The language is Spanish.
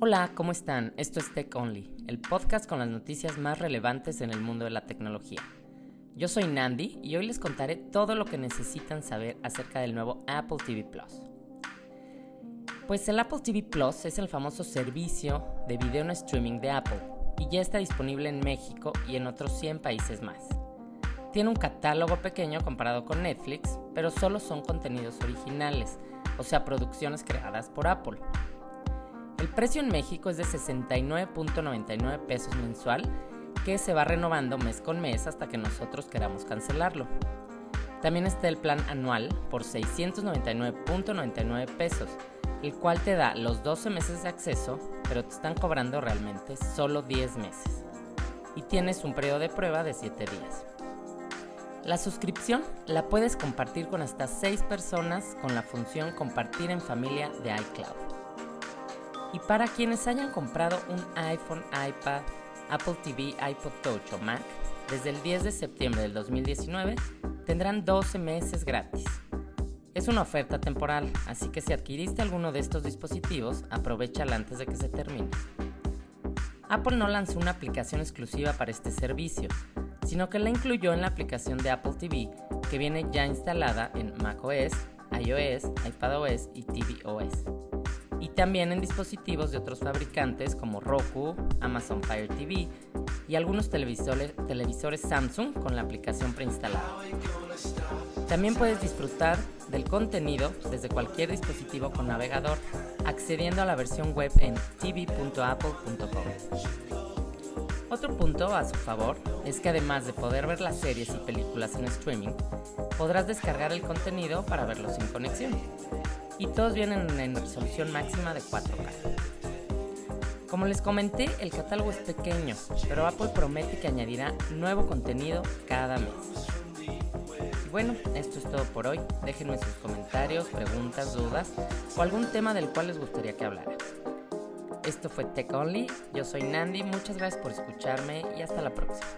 Hola, ¿cómo están? Esto es Tech Only, el podcast con las noticias más relevantes en el mundo de la tecnología. Yo soy Nandi y hoy les contaré todo lo que necesitan saber acerca del nuevo Apple TV Plus. Pues el Apple TV Plus es el famoso servicio de video streaming de Apple y ya está disponible en México y en otros 100 países más. Tiene un catálogo pequeño comparado con Netflix, pero solo son contenidos originales, o sea, producciones creadas por Apple. El precio en México es de 69.99 pesos mensual, que se va renovando mes con mes hasta que nosotros queramos cancelarlo. También está el plan anual por 699.99 pesos, el cual te da los 12 meses de acceso, pero te están cobrando realmente solo 10 meses. Y tienes un periodo de prueba de 7 días. La suscripción la puedes compartir con hasta 6 personas con la función compartir en familia de iCloud. Y para quienes hayan comprado un iPhone, iPad, Apple TV, iPod Touch o Mac, desde el 10 de septiembre del 2019 tendrán 12 meses gratis. Es una oferta temporal, así que si adquiriste alguno de estos dispositivos, aprovechala antes de que se termine. Apple no lanzó una aplicación exclusiva para este servicio, sino que la incluyó en la aplicación de Apple TV que viene ya instalada en macOS, iOS, iPadOS y tvOS y también en dispositivos de otros fabricantes como Roku, Amazon Fire TV y algunos televisores, televisores Samsung con la aplicación preinstalada. También puedes disfrutar del contenido desde cualquier dispositivo con navegador accediendo a la versión web en tv.apple.com. Otro punto a su favor es que además de poder ver las series y películas en streaming, podrás descargar el contenido para verlos sin conexión y todos vienen en resolución máxima de 4K. Como les comenté, el catálogo es pequeño, pero Apple promete que añadirá nuevo contenido cada mes. Bueno, esto es todo por hoy. Déjenme sus comentarios, preguntas, dudas o algún tema del cual les gustaría que hablara. Esto fue Tech Only, yo soy Nandi, muchas gracias por escucharme y hasta la próxima.